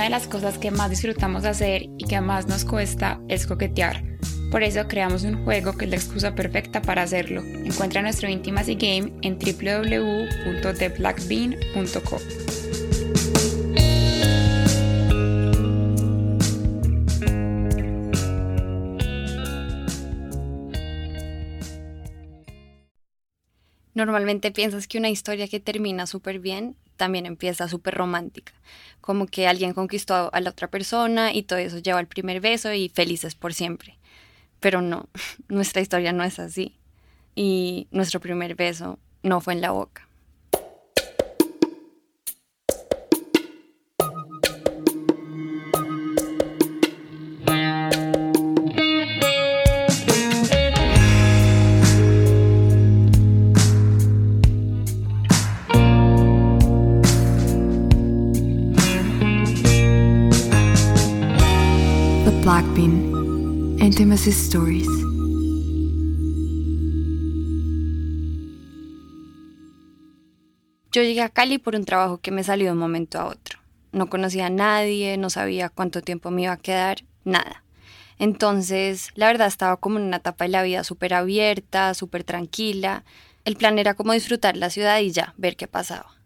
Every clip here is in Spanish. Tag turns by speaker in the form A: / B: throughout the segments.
A: una de las cosas que más disfrutamos hacer y que más nos cuesta es coquetear. Por eso creamos un juego que es la excusa perfecta para hacerlo. Encuentra nuestro Intimacy Game en www.theblackbean.co.
B: Normalmente piensas que una historia que termina súper bien también empieza súper romántica, como que alguien conquistó a la otra persona y todo eso lleva al primer beso y felices por siempre. Pero no, nuestra historia no es así. Y nuestro primer beso no fue en la boca. Stories. Yo llegué a Cali por un trabajo que me salió de un momento a otro. No conocía a nadie, no sabía cuánto tiempo me iba a quedar, nada. Entonces, la verdad estaba como en una etapa de la vida súper abierta, súper tranquila. El plan era como disfrutar la ciudad y ya, ver qué pasaba.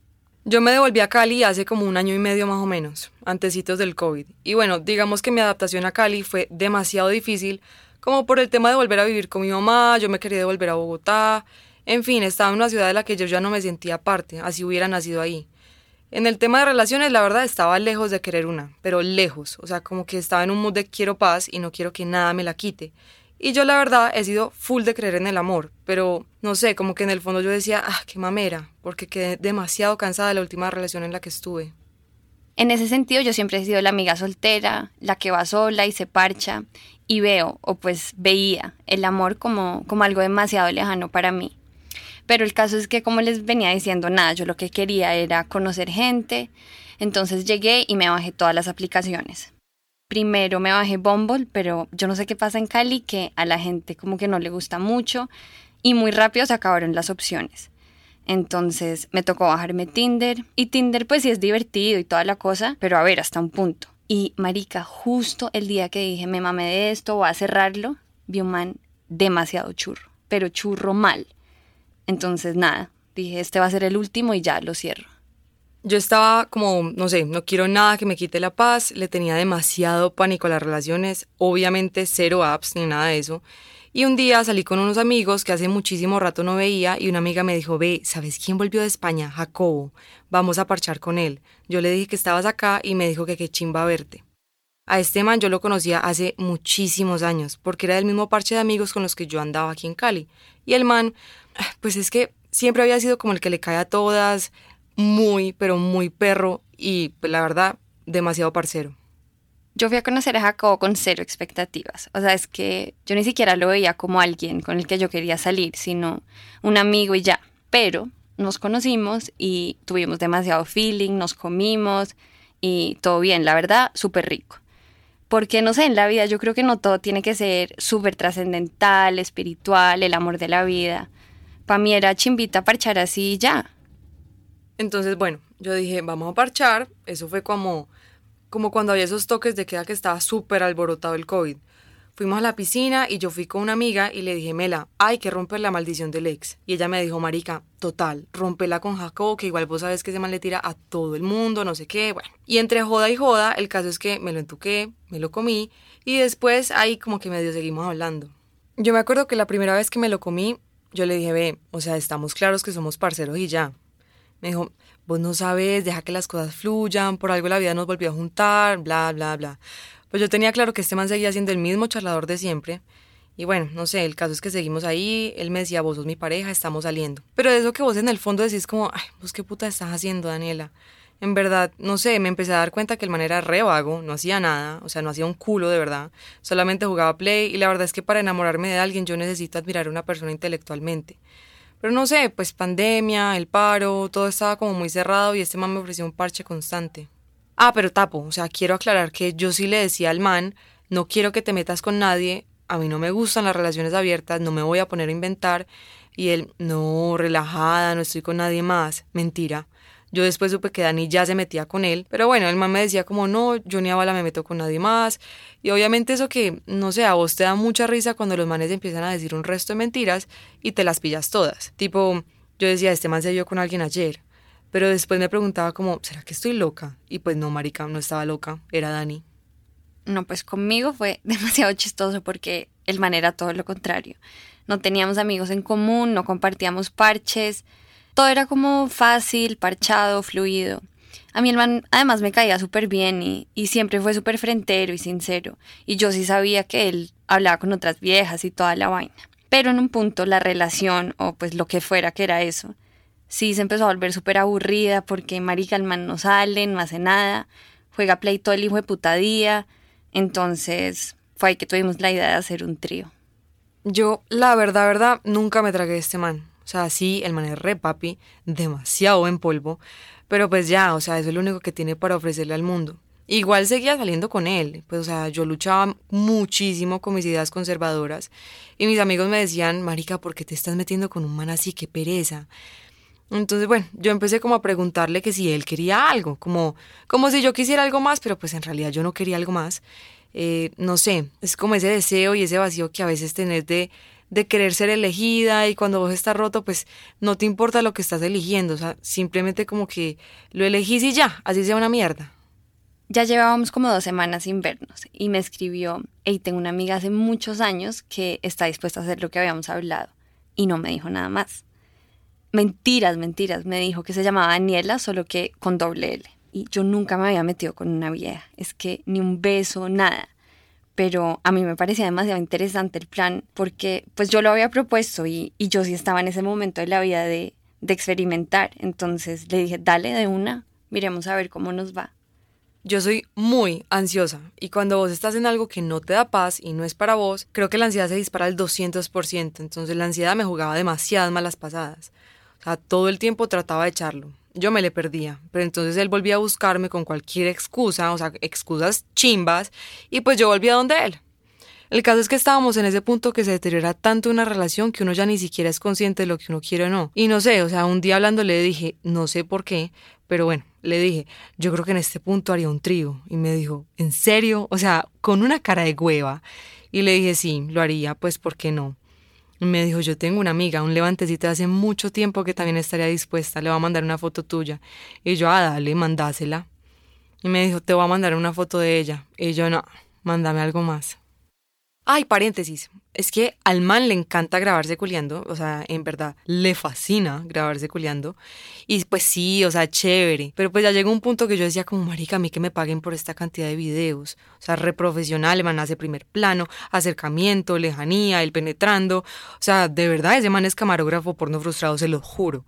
C: Yo me devolví a Cali hace como un año y medio más o menos, antecitos del COVID. Y bueno, digamos que mi adaptación a Cali fue demasiado difícil, como por el tema de volver a vivir con mi mamá, yo me quería devolver a Bogotá. En fin, estaba en una ciudad de la que yo ya no me sentía parte, así hubiera nacido ahí. En el tema de relaciones, la verdad, estaba lejos de querer una, pero lejos, o sea, como que estaba en un mood de quiero paz y no quiero que nada me la quite. Y yo la verdad he sido full de creer en el amor, pero no sé, como que en el fondo yo decía, ah, qué mamera, porque quedé demasiado cansada de la última relación en la que estuve.
B: En ese sentido yo siempre he sido la amiga soltera, la que va sola y se parcha, y veo, o pues veía, el amor como, como algo demasiado lejano para mí. Pero el caso es que, como les venía diciendo, nada, yo lo que quería era conocer gente, entonces llegué y me bajé todas las aplicaciones primero me bajé Bumble, pero yo no sé qué pasa en Cali, que a la gente como que no le gusta mucho y muy rápido se acabaron las opciones. Entonces me tocó bajarme Tinder y Tinder pues sí es divertido y toda la cosa, pero a ver, hasta un punto. Y marica, justo el día que dije me mamé de esto, voy a cerrarlo, vi un man demasiado churro, pero churro mal. Entonces nada, dije este va a ser el último y ya lo cierro.
C: Yo estaba como, no sé, no quiero nada que me quite la paz, le tenía demasiado pánico a las relaciones, obviamente cero apps ni nada de eso. Y un día salí con unos amigos que hace muchísimo rato no veía y una amiga me dijo, ve, ¿sabes quién volvió de España? Jacobo, vamos a parchar con él. Yo le dije que estabas acá y me dijo que qué chimba verte. A este man yo lo conocía hace muchísimos años, porque era del mismo parche de amigos con los que yo andaba aquí en Cali. Y el man, pues es que siempre había sido como el que le cae a todas, muy, pero muy perro y pues, la verdad, demasiado parcero.
B: Yo fui a conocer a Jacobo con cero expectativas. O sea, es que yo ni siquiera lo veía como alguien con el que yo quería salir, sino un amigo y ya. Pero nos conocimos y tuvimos demasiado feeling, nos comimos y todo bien, la verdad, súper rico. Porque no sé, en la vida yo creo que no todo tiene que ser súper trascendental, espiritual, el amor de la vida. Para mí era chimbita parchar así ya.
C: Entonces, bueno, yo dije, vamos a parchar. Eso fue como, como cuando había esos toques de queda que estaba súper alborotado el COVID. Fuimos a la piscina y yo fui con una amiga y le dije, Mela, hay que romper la maldición del ex. Y ella me dijo, Marica, total, rompela con Jacobo, que igual vos sabes que ese mal le tira a todo el mundo, no sé qué, bueno. Y entre joda y joda, el caso es que me lo entuqué, me lo comí y después ahí como que medio seguimos hablando. Yo me acuerdo que la primera vez que me lo comí, yo le dije, ve, o sea, estamos claros que somos parceros y ya. Me dijo, vos no sabes, deja que las cosas fluyan, por algo la vida nos volvió a juntar, bla, bla, bla. Pues yo tenía claro que este man seguía siendo el mismo charlador de siempre. Y bueno, no sé, el caso es que seguimos ahí, él me decía, vos sos mi pareja, estamos saliendo. Pero eso que vos en el fondo decís como, ay, vos qué puta estás haciendo, Daniela. En verdad, no sé, me empecé a dar cuenta que el man era re vago, no hacía nada, o sea, no hacía un culo de verdad, solamente jugaba play y la verdad es que para enamorarme de alguien yo necesito admirar a una persona intelectualmente. Pero no sé, pues pandemia, el paro, todo estaba como muy cerrado y este man me ofreció un parche constante. Ah, pero tapo, o sea, quiero aclarar que yo sí le decía al man, no quiero que te metas con nadie, a mí no me gustan las relaciones abiertas, no me voy a poner a inventar. Y él, no, relajada, no estoy con nadie más. Mentira. Yo después supe que Dani ya se metía con él, pero bueno, el man me decía como no, yo ni a bala me meto con nadie más. Y obviamente eso que, no sé, a vos te da mucha risa cuando los manes empiezan a decir un resto de mentiras y te las pillas todas. Tipo, yo decía, este man se vio con alguien ayer. Pero después me preguntaba como, ¿será que estoy loca? Y pues no, marica, no estaba loca, era Dani.
B: No, pues conmigo fue demasiado chistoso porque el man era todo lo contrario. No teníamos amigos en común, no compartíamos parches, todo era como fácil, parchado, fluido. A mí el man además me caía súper bien y, siempre fue súper frentero y sincero. Y yo sí sabía que él hablaba con otras viejas y toda la vaina. Pero en un punto la relación, o pues lo que fuera que era eso, sí se empezó a volver súper aburrida porque marica el man no sale, no hace nada, juega play todo el hijo de puta día. Entonces fue ahí que tuvimos la idea de hacer un trío.
C: Yo, la verdad, verdad, nunca me tragué este man. O sea, sí, el man es re papi, demasiado en polvo, pero pues ya, o sea, eso es lo único que tiene para ofrecerle al mundo. Igual seguía saliendo con él, pues o sea, yo luchaba muchísimo con mis ideas conservadoras y mis amigos me decían, marica, ¿por qué te estás metiendo con un man así? ¡Qué pereza! Entonces, bueno, yo empecé como a preguntarle que si él quería algo, como, como si yo quisiera algo más, pero pues en realidad yo no quería algo más. Eh, no sé, es como ese deseo y ese vacío que a veces tenés de de querer ser elegida y cuando vos estás roto, pues no te importa lo que estás eligiendo, o sea, simplemente como que lo elegís y ya, así sea una mierda.
B: Ya llevábamos como dos semanas sin vernos y me escribió, hey, tengo una amiga hace muchos años que está dispuesta a hacer lo que habíamos hablado y no me dijo nada más. Mentiras, mentiras, me dijo que se llamaba Daniela, solo que con doble L. Y yo nunca me había metido con una vieja, es que ni un beso, nada pero a mí me parecía demasiado interesante el plan porque pues yo lo había propuesto y, yo sí estaba en ese momento de la vida de, de experimentar. Entonces le dije, dale de una, miremos a ver cómo nos va.
C: Yo soy muy ansiosa y cuando vos estás en algo que no te da paz y no es para vos, creo que la ansiedad se dispara al 200%, entonces la ansiedad me jugaba demasiadas malas pasadas. O sea, todo el tiempo trataba de echarlo yo me le perdía. Pero entonces él volvía a buscarme con cualquier excusa, o sea, excusas chimbas, y pues yo volvía donde él. El caso es que estábamos en ese punto que se deteriora tanto una relación que uno ya ni siquiera es consciente de lo que uno quiere o no. Y no sé, o sea, un día hablando le dije, no sé por qué, pero bueno, le dije, yo creo que en este punto haría un trío. Y me dijo, ¿en serio? O sea, con una cara de hueva. Y le dije, sí, lo haría, pues, ¿por qué no? Me dijo, yo tengo una amiga, un levantecito de hace mucho tiempo que también estaría dispuesta, le va a mandar una foto tuya. Y yo, ah, dale, mandásela. Y me dijo, te voy a mandar una foto de ella. Y yo, no, mándame algo más. Ay, paréntesis, es que al man le encanta grabarse culiando, o sea, en verdad, le fascina grabarse culiando. Y pues sí, o sea, chévere. Pero pues ya llegó un punto que yo decía como, marica, a mí que me paguen por esta cantidad de videos. O sea, re profesional, el man hace primer plano, acercamiento, lejanía, el penetrando. O sea, de verdad, ese man es camarógrafo porno frustrado, se lo juro.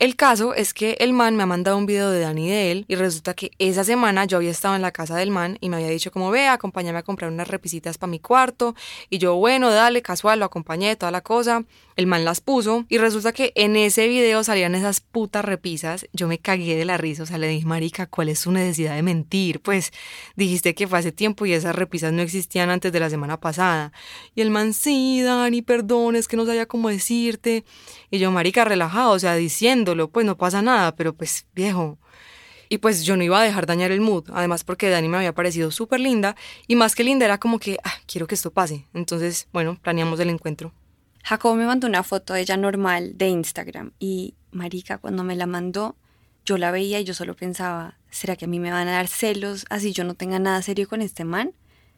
C: El caso es que el man me ha mandado un video de Dani de él y resulta que esa semana yo había estado en la casa del man y me había dicho como ve, acompáñame a comprar unas repisitas para mi cuarto y yo bueno, dale, casual, lo acompañé, toda la cosa. El man las puso y resulta que en ese video salían esas putas repisas. Yo me cagué de la risa, o sea, le dije, marica, ¿cuál es su necesidad de mentir? Pues dijiste que fue hace tiempo y esas repisas no existían antes de la semana pasada. Y el man, sí, Dani, perdón, es que no sabía cómo decirte. Y yo, marica, relajado, o sea, pues no pasa nada, pero pues viejo. Y pues yo no iba a dejar dañar el mood, además porque Dani me había parecido súper linda y más que linda era como que, ah, quiero que esto pase. Entonces, bueno, planeamos el encuentro.
B: Jacob me mandó una foto de ella normal de Instagram y Marica cuando me la mandó yo la veía y yo solo pensaba, ¿será que a mí me van a dar celos así yo no tenga nada serio con este man?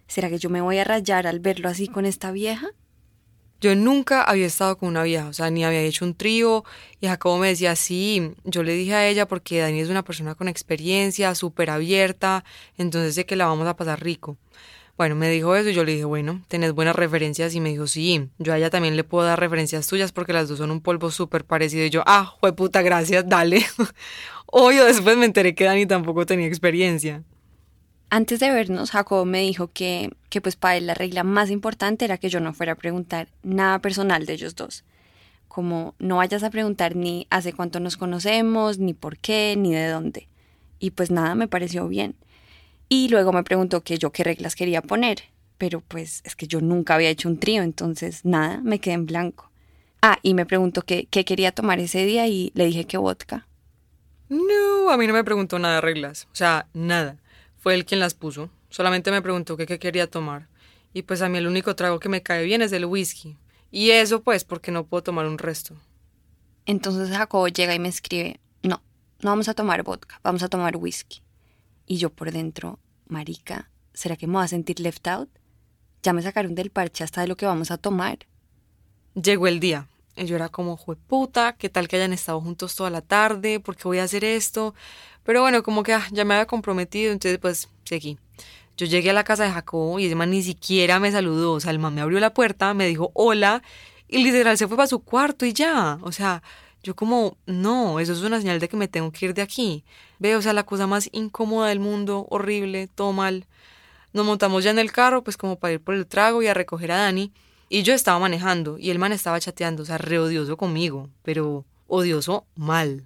B: ¿Será que yo me voy a rayar al verlo así con esta vieja?
C: Yo nunca había estado con una vieja, o sea, ni había hecho un trío y Jacobo me decía, sí, yo le dije a ella porque Dani es una persona con experiencia, súper abierta, entonces sé que la vamos a pasar rico. Bueno, me dijo eso y yo le dije, bueno, tenés buenas referencias y me dijo, sí, yo a ella también le puedo dar referencias tuyas porque las dos son un polvo súper parecido y yo, ah, puta, gracias, dale. Obvio, después me enteré que Dani tampoco tenía experiencia.
B: Antes de vernos, Jacob me dijo que, que pues para él la regla más importante era que yo no fuera a preguntar nada personal de ellos dos. Como no vayas a preguntar ni hace cuánto nos conocemos, ni por qué, ni de dónde. Y pues nada, me pareció bien. Y luego me preguntó que yo qué reglas quería poner, pero pues es que yo nunca había hecho un trío, entonces nada, me quedé en blanco. Ah, y me preguntó qué, qué quería tomar ese día y le dije que vodka.
C: No, a mí no me preguntó nada de reglas. O sea, nada. Fue él quien las puso. Solamente me preguntó qué, qué quería tomar. Y pues a mí el único trago que me cae bien es el whisky. Y eso pues porque no puedo tomar un resto.
B: Entonces Jacobo llega y me escribe, no, no vamos a tomar vodka, vamos a tomar whisky. Y yo por dentro, marica, ¿será que me voy a sentir left out? Ya me sacaron del parche hasta de lo que vamos a tomar.
C: Llegó el día. Y yo era como, puta, ¿qué tal que hayan estado juntos toda la tarde? ¿Por qué voy a hacer esto? Pero bueno, como que ah, ya me había comprometido, entonces pues seguí. Yo llegué a la casa de Jacobo y ese man ni siquiera me saludó. O sea, el man me abrió la puerta, me dijo hola y literal se fue para su cuarto y ya. O sea, yo como, no, eso es una señal de que me tengo que ir de aquí. Veo, o sea, la cosa más incómoda del mundo, horrible, todo mal. Nos montamos ya en el carro, pues como para ir por el trago y a recoger a Dani. Y yo estaba manejando y el man estaba chateando, o sea, re odioso conmigo, pero odioso mal.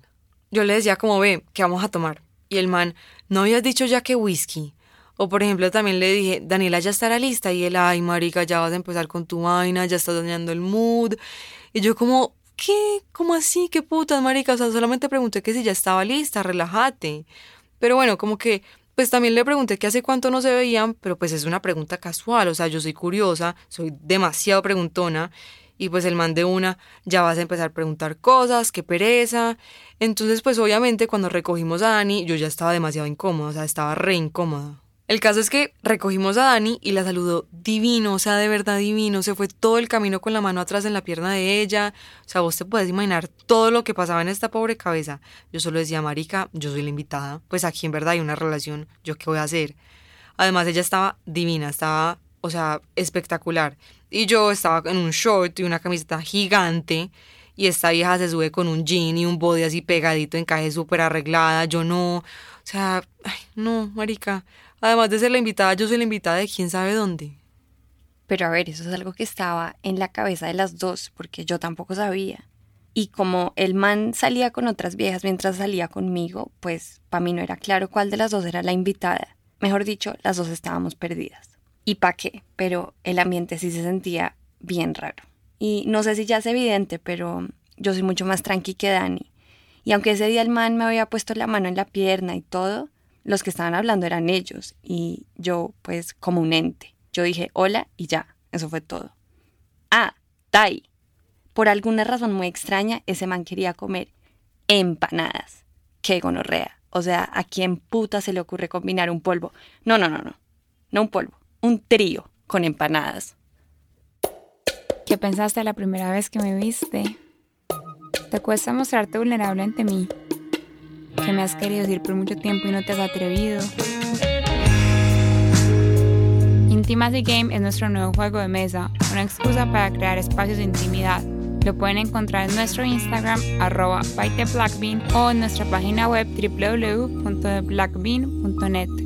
C: Yo le decía como, ve, ¿qué vamos a tomar? Y el man, ¿no habías dicho ya que whisky? O por ejemplo, también le dije, Daniela ya estará lista. Y él, ay, marica, ya vas a empezar con tu vaina, ya estás dañando el mood. Y yo como, ¿qué? ¿Cómo así? ¿Qué putas, marica? O sea, solamente pregunté que si ya estaba lista, relájate. Pero bueno, como que, pues también le pregunté que hace cuánto no se veían, pero pues es una pregunta casual. O sea, yo soy curiosa, soy demasiado preguntona. Y pues el man de una, ya vas a empezar a preguntar cosas, qué pereza. Entonces, pues obviamente cuando recogimos a Dani, yo ya estaba demasiado incómoda, o sea, estaba re incómoda. El caso es que recogimos a Dani y la saludó divino, o sea, de verdad divino. Se fue todo el camino con la mano atrás en la pierna de ella. O sea, vos te puedes imaginar todo lo que pasaba en esta pobre cabeza. Yo solo decía, Marica, yo soy la invitada. Pues aquí en verdad hay una relación, ¿yo qué voy a hacer? Además, ella estaba divina, estaba, o sea, espectacular. Y yo estaba en un short y una camiseta gigante. Y esta vieja se sube con un jean y un body así pegadito, encaje súper arreglada. Yo no. O sea, ay, no, Marica. Además de ser la invitada, yo soy la invitada de quién sabe dónde.
B: Pero a ver, eso es algo que estaba en la cabeza de las dos, porque yo tampoco sabía. Y como el man salía con otras viejas mientras salía conmigo, pues para mí no era claro cuál de las dos era la invitada. Mejor dicho, las dos estábamos perdidas. ¿Y para qué? Pero el ambiente sí se sentía bien raro. Y no sé si ya es evidente, pero yo soy mucho más tranqui que Dani. Y aunque ese día el man me había puesto la mano en la pierna y todo, los que estaban hablando eran ellos y yo pues como un ente. Yo dije hola y ya, eso fue todo. Ah, Tai. Por alguna razón muy extraña, ese man quería comer empanadas. Qué gonorrea. O sea, ¿a quién puta se le ocurre combinar un polvo? No, no, no, no. No un polvo, un trío con empanadas.
A: ¿Qué pensaste la primera vez que me viste? ¿Te cuesta mostrarte vulnerable ante mí? que me has querido decir por mucho tiempo y no te has atrevido. Intimacy Game es nuestro nuevo juego de mesa, una excusa para crear espacios de intimidad. Lo pueden encontrar en nuestro Instagram, arroba o en nuestra página web www.theblackbean.net.